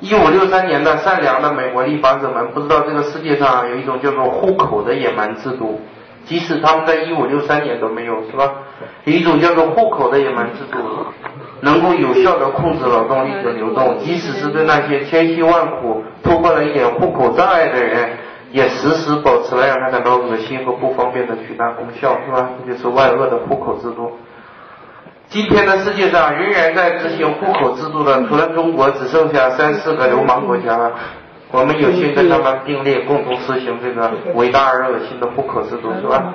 一五六三年的善良的美国立法者们不知道这个世界上有一种叫做户口的野蛮制度，即使他们在一五六三年都没有，是吧？有一种叫做户口的野蛮制度，能够有效的控制劳动力的流动，即使是对那些千辛万苦突破了一点户口障碍的人，也时时保持了让他感到恶心和不方便的巨大功效，是吧？这就是万恶的户口制度。今天的世界上仍然在执行户口制度的，除了中国，只剩下三四个流氓国家了。我们有幸跟他们并列，共同实行这个伟大而恶心的户口制度，是吧？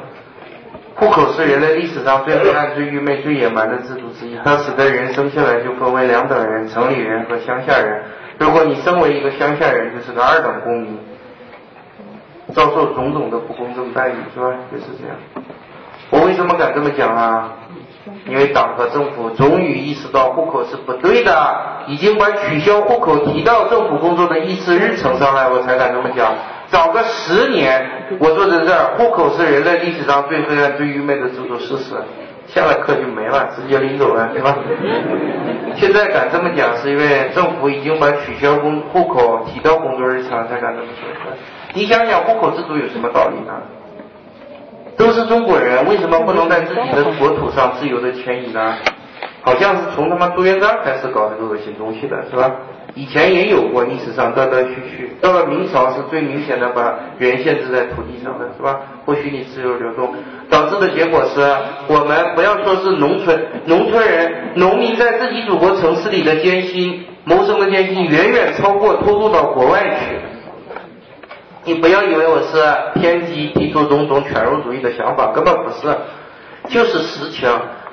户口是人类历史上最黑暗、最愚昧、最野蛮的制度之一。它使得人生下来就分为两等人：城里人和乡下人。如果你身为一个乡下人，就是个二等公民，遭受种种的不公正待遇，是吧？就是这样。我为什么敢这么讲啊？因为党和政府终于意识到户口是不对的，已经把取消户口提到政府工作的议事日程上来，我才敢这么讲。早个十年，我坐在这儿，户口是人类历史上最黑暗、最愚昧的制度，事实，下了课就没了，直接领走了，对吧？现在敢这么讲，是因为政府已经把取消工户口提到工作日程，才敢这么说。你想想，户口制度有什么道理呢？都是中国人，为什么不能在自己的国土上自由的迁移呢？好像是从他妈朱元璋开始搞这个恶心东西的，是吧？以前也有过，历史上断断续续。到了明朝是最明显的，把人限制在土地上的，是吧？不许你自由流动，导致的结果是我们不要说是农村，农村人、农民在自己祖国城市里的艰辛谋生的艰辛，远远超过偷渡到国外去。你不要以为我是偏激提出种种犬儒主义的想法，根本不是，就是实情。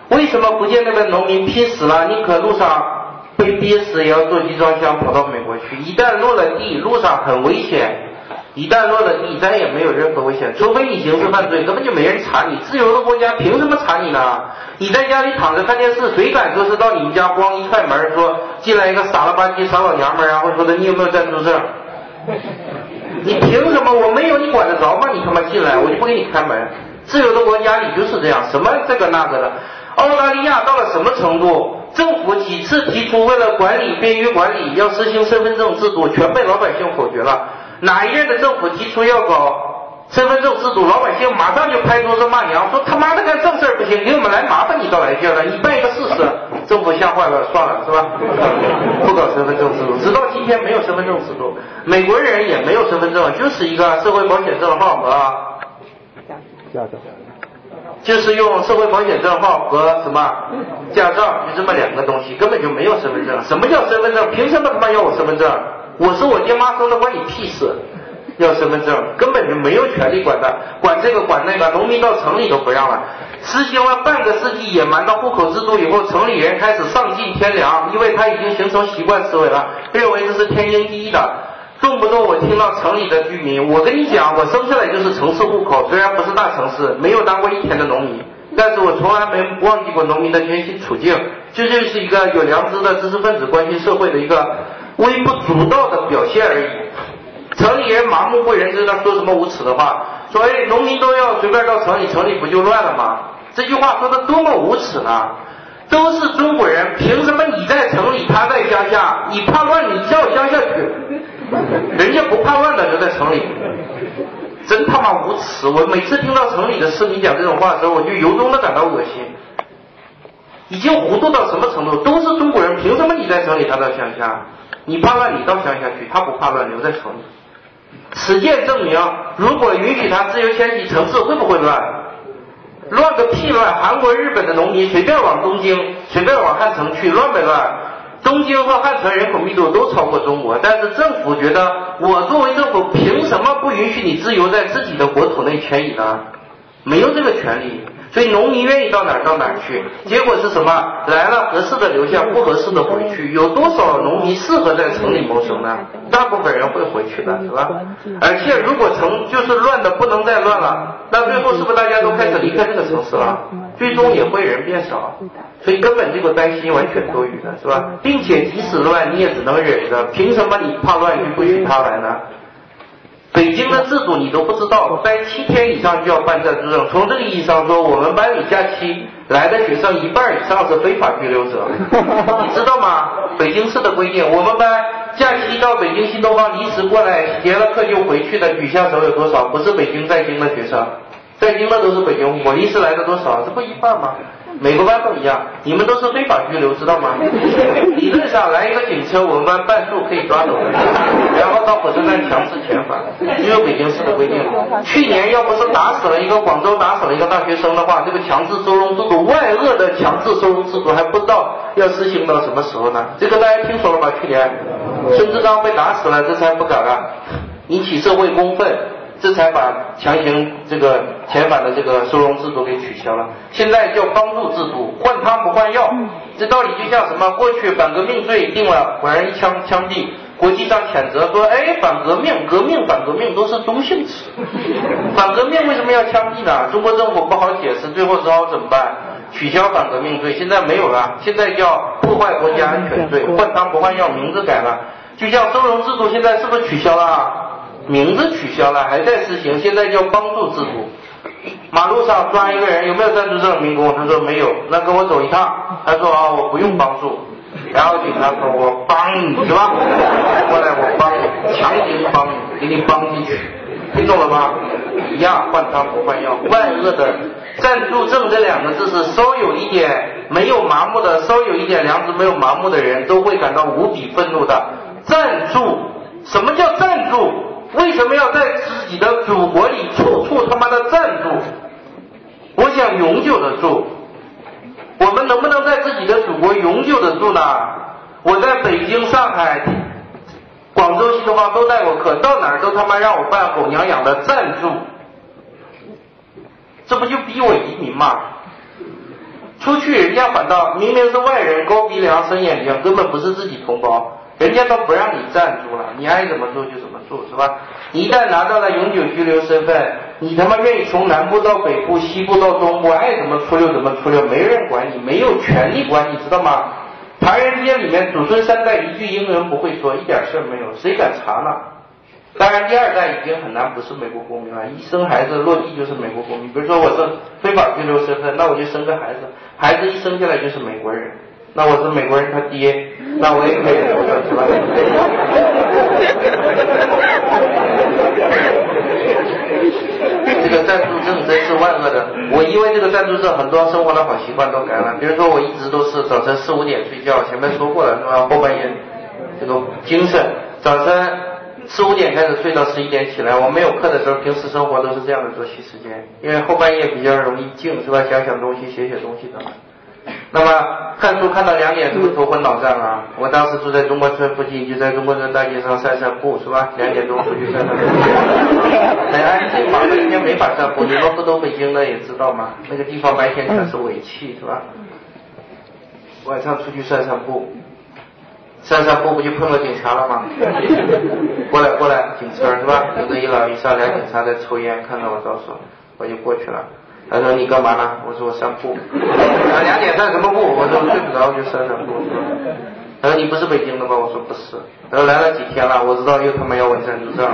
为什么福建那边农民拼死了，宁可路上被憋死也要坐集装箱跑到美国去？一旦落了地，路上很危险；一旦落了地，再也没有任何危险，除非你刑事犯罪，根本就没人查你。自由的国家凭什么查你呢？你在家里躺着看电视，谁敢说是到你们家咣一踹门，说进来一个傻了吧唧傻老娘们，然后说的你有没有暂住证？你凭什么？我没有，你管得着吗？你他妈进来，我就不给你开门。自由的国家里就是这样，什么这个那个的。澳大利亚到了什么程度？政府几次提出为了管理便于管理，要实行身份证制度，全被老百姓否决了。哪一任的政府提出要搞身份证制度，老百姓马上就拍桌子骂娘，说他妈的干正事不行，给我们来麻烦你倒来劲了，你办一个试试。政府吓坏了，算了，是吧？不搞身份证制度，直到今天没有身份证制度，美国人也没有身份证，就是一个社会保险证号和驾照，就是用社会保险证号和什么驾照，就这么两个东西，根本就没有身份证。什么叫身份证？凭什么他妈要我身份证？我是我爹妈生的，关你屁事！要身份证，根本就没有权利管他，管这个管那个，农民到城里都不让了。实行了半个世纪野蛮的户口制度以后，城里人开始丧尽天良，因为他已经形成习惯思维了，认为这是天经地义的。动不动我听到城里的居民，我跟你讲，我生下来就是城市户口，虽然不是大城市，没有当过一天的农民，但是我从来没忘记过农民的艰辛处境。这就是一个有良知的知识分子关心社会的一个微不足道的表现而已。城里人麻木不仁，知道说什么无耻的话，说哎，农民都要随便到城里，城里不就乱了吗？这句话说的多么无耻呢！都是中国人，凭什么你在城里，他在乡下？你怕乱，你叫乡下去。人家不怕乱的，留在城里，真他妈无耻！我每次听到城里的市民讲这种话的时候，我就由衷的感到恶心。已经糊涂到什么程度？都是中国人，凭什么你在城里，他到乡下？你怕乱，你到乡下去；他不怕乱，留在城里。实践证明，如果允许他自由迁徙，城市会不会乱？乱个屁乱！韩国、日本的农民随便往东京、随便往汉城去，乱没乱？东京和汉城人口密度都超过中国，但是政府觉得，我作为政府，凭什么不允许你自由在自己的国土内迁移呢？没有这个权利。所以农民愿意到哪儿到哪儿去，结果是什么？来了合适的留下，不合适的回去。有多少农民适合在城里谋生呢？大部分人会回去的，是吧？而且如果城就是乱的不能再乱了，那最后是不是大家都开始离开这个城市了？最终也会人变少，所以根本这个担心完全多余的，是吧？并且即使乱，你也只能忍着。凭什么你怕乱就不许他来呢？北京的制度你都不知道，待七天以上就要办暂住证。从这个意义上说，我们班里假期来的学生一半以上是非法居留者，你知道吗？北京市的规定，我们班假期到北京新东方临时过来结了课就回去的，举下手有多少？不是北京在京的学生，在京的都是北京，我临时来的多少？这不一半吗？每个班都一样，你们都是非法拘留，知道吗？理论上来一个警车，我们班半数可以抓走，然后到火车站强制遣返，因为北京市的规定。去年要不是打死了一个广州打死了一个大学生的话，这个强制收容制度，万恶的强制收容制度还不知道要实行到什么时候呢？这个大家听说了吧？去年孙志刚被打死了，这才不敢啊，引起社会公愤。这才把强行这个遣返的这个收容制度给取消了，现在叫帮助制度，换汤不换药。这道理就像什么？过去反革命罪定了，果然一枪枪毙，国际上谴责说，哎，反革命、革命、反革命都是中性词，反革命为什么要枪毙呢？中国政府不好解释，最后只好怎么办？取消反革命罪，现在没有了，现在叫破坏国家安全罪，换汤不换药，名字改了。就像收容制度，现在是不是取消了？名字取消了，还在实行，现在叫帮助制度。马路上抓一个人，有没有暂住证民工？他说没有，那跟我走一趟。他说啊，我不用帮助。然后警察说，我帮你是吧？过来，我帮你，强行帮你，给你帮进去，听懂了吗？一样，换汤不换药。万恶的暂住证这两个字是稍有一点没有麻木的，稍有一点良知没有麻木的人都会感到无比愤怒的。暂住，什么叫暂住？为什么要在自己的祖国里处处他妈的暂住？我想永久的住。我们能不能在自己的祖国永久的住呢？我在北京、上海、广州、新东方都带过课，到哪儿都他妈让我办狗娘养的暂住，这不就逼我移民吗？出去人家反倒明明是外人，高鼻梁、深眼睛，根本不是自己同胞。人家都不让你暂住了，你爱怎么住就怎么住，是吧？一旦拿到了永久居留身份，你他妈愿意从南部到北部、西部到东部，爱怎么出溜怎么出溜，没人管你，没有权利管你，知道吗？唐人街里面祖孙三代一句英文不会说，一点事儿没有，谁敢查呢？当然，第二代已经很难不是美国公民了，一生孩子落地就是美国公民。比如说我是非法居留身份，那我就生个孩子，孩子一生下来就是美国人。那我是美国人他爹，那我也可以是吧？这个暂住证真是万恶的。我因为这个暂住证，很多生活的好习惯都改了。比如说，我一直都是早晨四五点睡觉，前面说过了是吧？后半夜这个精神，早晨四五点开始睡到十一点起来。我没有课的时候，平时生活都是这样的作息时间，因为后半夜比较容易静，是吧？想想东西，写写东西的。那么看书看到两点是不是头昏脑胀啊？我当时住在中关村附近，就在中关村大街上散散步，是吧？两点钟出去散散步，很安静嘛。白天没法散步，你们不都北京的也知道吗？那个地方白天全是尾气，是吧？晚上出去散散步，散散步不就碰到警察了吗？过来过来，警车是吧？有个一老一少俩警察在抽烟，看到我招手，我就过去了。他说你干嘛呢？我说我散步。他说两点散什么步？我说睡不着就散散步。他说你不是北京的吧？我说不是。他说来了几天了？我知道又他妈要问暂住证，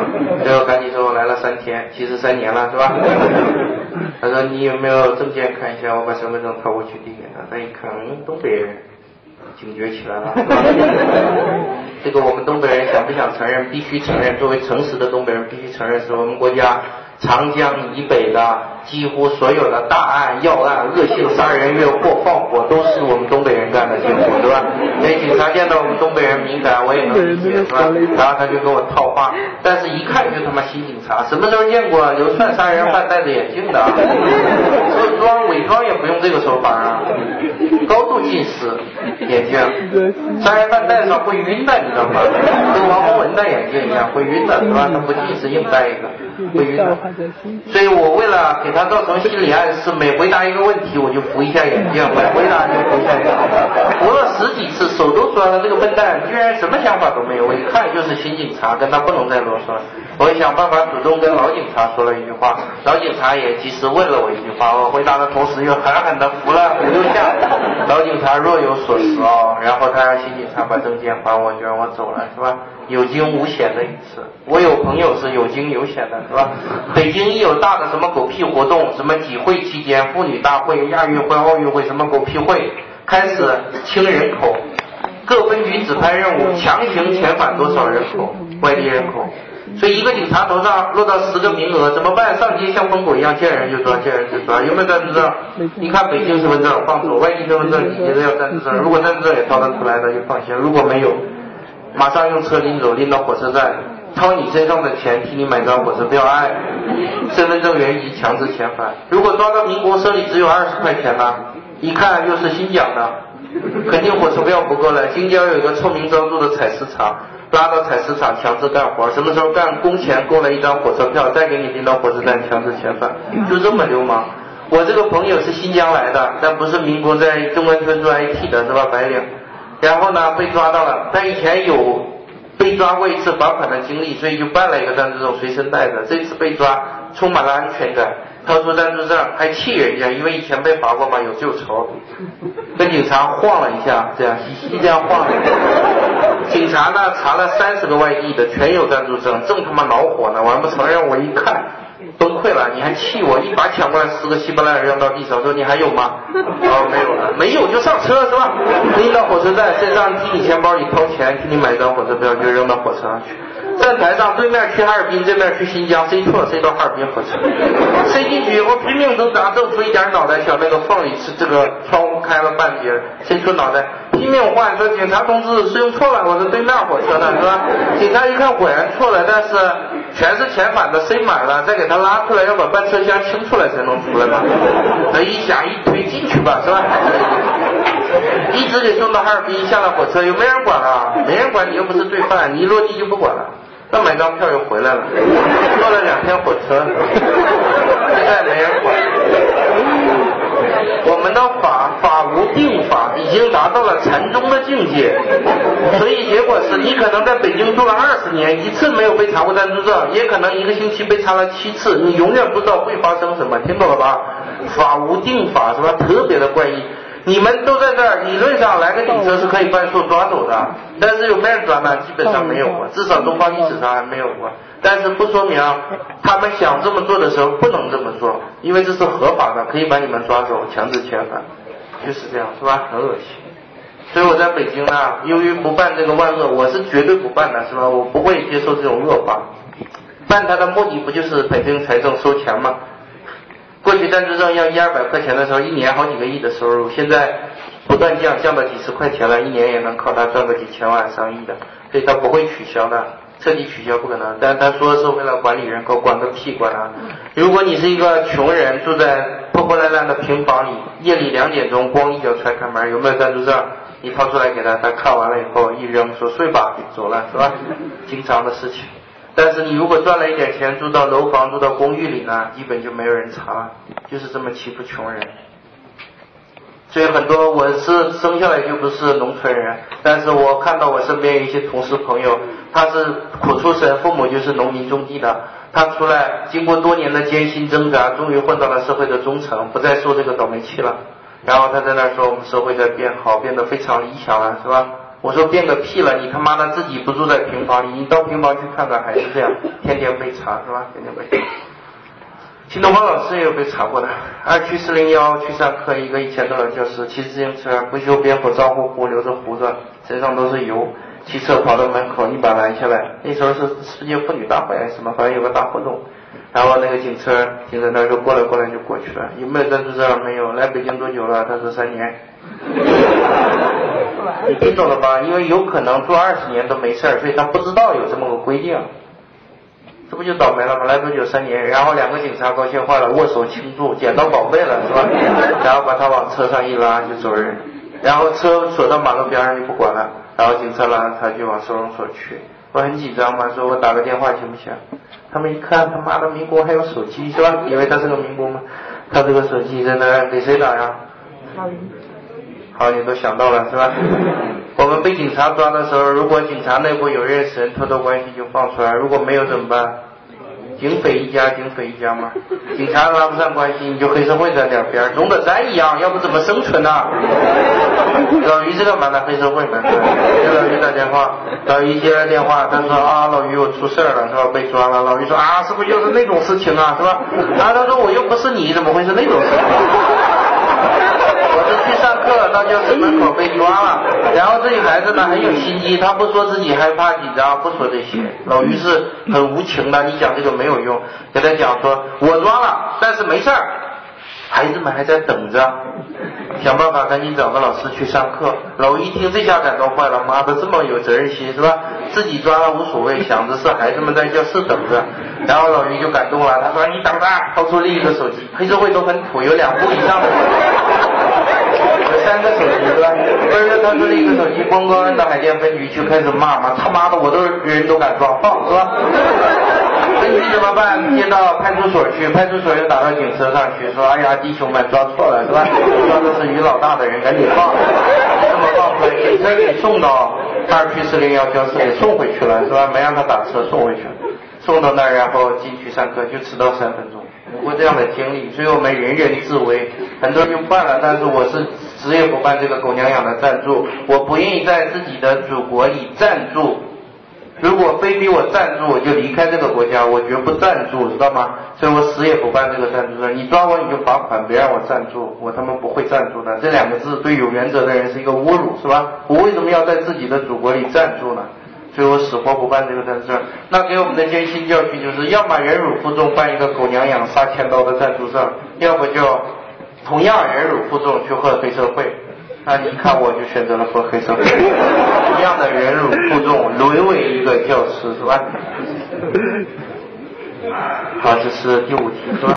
最后赶紧说我来了三天，其实三年了是吧？他说你有没有证件看一下？我把身份证掏过去递给他，他一看，嗯，东北人，警觉起来了。这个我们东北人想不想承认？必须承认。作为诚实的东北人，必须承认是我们国家。长江以北的几乎所有的大案要案、恶性杀人越货、放火，都是我们东北人干的，几乎对吧？所以警察见到我们东北人敏感，我也能理解，是吧？然后他就给我套话，但是一看就他妈新警察，什么时候见过流窜杀人犯戴着眼镜的？说装伪装也不用这个手法啊，高度近视眼镜，杀人犯戴上会晕的，你知道吗？跟王洪文戴眼镜一样会晕的，是吧？他不近视硬戴一个会晕的。所以我为了给他造成心理暗示，每回答一个问题我就扶一下眼镜，每回答就扶一下眼镜，扶了十几次，手都酸了。这个笨蛋居然什么想法都没有，我一看就是新警察，跟他不能再啰嗦了。我想办法主动跟老警察说了一句话，老警察也及时问了我一句话，我回答的同时又狠狠的扶了五六下。老警察若有所思哦，然后他让新警察把证件还我，就让我走了，是吧？有惊无险的一次。我有朋友是有惊有险的，是吧？北京一有大的什么狗屁活动，什么几会期间，妇女大会、亚运会、奥运会，什么狗屁会，开始清人口，各分局指派任务，强行遣返多少人口？外地人口。所以一个警察头上落到十个名额，怎么办？上街像疯狗一样见人就抓，见人就抓。有没有暂住证？你看北京身份证放走，外地身份证你觉得要暂住证？如果暂住证也掏得出来那就放心，如果没有，马上用车拎走，拎到火车站，掏你身上的钱替你买张火车票，哎，身份证原籍强制遣返。如果抓到民国车里只有二十块钱呢？一看又是新疆的，肯定火车票不够了。新疆有一个臭名昭著的采石场。拉到采石场强制干活，什么时候干工钱够了一张火车票，再给你拎到火车站强制遣返，就这么流氓。我这个朋友是新疆来的，但不是民工在中关村做 IT 的，是吧？白领。然后呢，被抓到了，他以前有被抓过一次罚款的经历，所以就办了一个暂住证随身带着。这次被抓，充满了安全感。掏出暂住证还气人家，因为以前被罚过嘛，有旧仇，跟警察晃了一下，这样嘻嘻这样晃。警察呢查了三十个外地的，全有暂住证，正他妈恼火呢，完不承认，我一看 崩溃了，你还气我，一把抢过来十个稀巴烂扔到地上，说你还有吗？哦没有了，没有就上车是吧？拎到火车站，身上替你钱包里掏钱，给你买张火车票，就扔到火车上去。站台上，对面去哈尔滨，这面去新疆，塞错塞到哈尔滨火车，塞进去，我拼命挣扎，挣出一点脑袋，小那个缝里是这个窗户开了半截，塞出脑袋，拼命换，说警察同志是用错了，我是对面火车的，是吧？警察一看果然错了，但是全是遣返的，塞满了，再给他拉出来，要把半车厢清出来才能出来嘛。他一想一推进去吧，是吧？一直给送到哈尔滨，下了火车又没人管了，没人管你又不是罪犯，你一落地就不管了。那买张票又回来了，坐了两天火车，现在没人管。我们的法法无定法已经达到了禅宗的境界，所以结果是你可能在北京住了二十年，一次没有被查过暂住证，也可能一个星期被查了七次，你永远不知道会发生什么，听懂了吧？法无定法是吧？特别的怪异。你们都在这儿，理论上来个警车是可以半数抓走的，但是有没人抓呢？基本上没有过，至少东方历史上还没有过。但是不说明他们想这么做的时候不能这么做，因为这是合法的，可以把你们抓走，强制遣返，就是这样，是吧？很恶心。所以我在北京呢，由于不办这个万恶，我是绝对不办的，是吧？我不会接受这种恶法。办它的目的不就是北京财政收钱吗？过去暂住证要一二百块钱的时候，一年好几个亿的收入，现在不断降，降到几十块钱了，一年也能靠它赚个几千万、上亿的，所以他不会取消的，彻底取消不可能。但他说是为了管理人口，管个屁管啊！如果你是一个穷人，住在破破烂烂的平房里，夜里两点钟光一脚踹开门，有没有暂住证？你掏出来给他，他看完了以后一扔，说睡吧，走了，是吧？经常的事情。但是你如果赚了一点钱，住到楼房、住到公寓里呢，基本就没有人查了，就是这么欺负穷人。所以很多我是生下来就不是农村人，但是我看到我身边有一些同事朋友，他是苦出身，父母就是农民种地的，他出来经过多年的艰辛挣扎，终于混到了社会的中层，不再受这个倒霉气了。然后他在那说，我们社会在变好，变得非常理想了，是吧？我说变个屁了！你他妈的自己不住在平房里，你到平房去看看，还是这样，天天被查是吧？天天被。新东方老师也有被查过的，二区四零幺去上课，一个一千多的教师骑自行车，不修边幅，脏乎乎，留着胡子，身上都是油，骑车跑到门口，一把拦下来。那时候是世界妇女大会还是什么？反正有个大活动，然后那个警车停在那儿，就过来过来就过去了。有没有暂住证？没有。来北京多久了？他说三年。你听懂了吧？因为有可能住二十年都没事儿，所以他不知道有这么个规定，这不就倒霉了吗？来多久三年，然后两个警察高兴坏了，握手庆祝，捡到宝贝了是吧？然后把他往车上一拉就走人，然后车锁到马路边上就不管了，然后警车拉他就往收容所去。我很紧张嘛，说我打个电话行不行？他们一看他妈的民工还有手机是吧？以为他是个民工吗？他这个手机在那给谁打呀？好，你都想到了是吧？我们被警察抓的时候，如果警察内部有认识人，托托关系就放出来；如果没有怎么办？警匪一家，警匪一家嘛。警察拉不上关系，你就黑社会在两边，总得沾一样，要不怎么生存呢？老于是干嘛的？黑社会嘛。给老于打电话，老于接了电话，他说啊，老于我出事了，是吧？被抓了。老于说啊，是不是又是那种事情啊，是吧？啊，他说我又不是你，怎么会是那种事情？我是去上课到教室门口被抓了，然后这个孩子呢很有心机，他不说自己害怕紧张，不说这些。老于是很无情的，你讲这个没有用，给他讲说，我抓了，但是没事儿。孩子们还在等着，想办法赶紧找个老师去上课。老一听这下感动坏了，妈的这么有责任心是吧？自己抓了无所谓，想着是孩子们在教室等着。然后老于就感动了，他说：“你等着。”掏出另一个手机，黑社会都很土，有两部以上的，三个手机是吧？不是，他出另一个手机，咣咣按到海淀分局去开始骂嘛，他妈的我都人都敢抓放是吧？分局怎么办？接到派出所去，派出所又打到警车上去，说：“哎呀，弟兄们抓错了是吧？抓的是于老大的人，赶紧放。”这么放出来，警车给送到二区四零幺教室给送回去了是吧？没让他打车送回去，送到那儿然后进去上课就迟到三分钟。有过这样的经历，所以我们人人自危。很多人就犯了，但是我是死也不办这个狗娘养的赞助，我不愿意在自己的祖国里赞助。如果非逼我赞助，我就离开这个国家，我绝不赞助，知道吗？所以我死也不办这个赞助。你抓我你就罚款，别让我赞助，我他妈不会赞助的。这两个字对有原则的人是一个侮辱，是吧？我为什么要在自己的祖国里赞助呢？所以我死活不办这个赞助。那给我们的艰辛教训就是，要么忍辱负重办一个狗娘养杀千刀的赞助证，要不就同样忍辱负重去混黑社会。那你看，我就选择了混黑社会，同样的忍辱负重，沦为一个教师，是吧？好，这是第五题，是吧？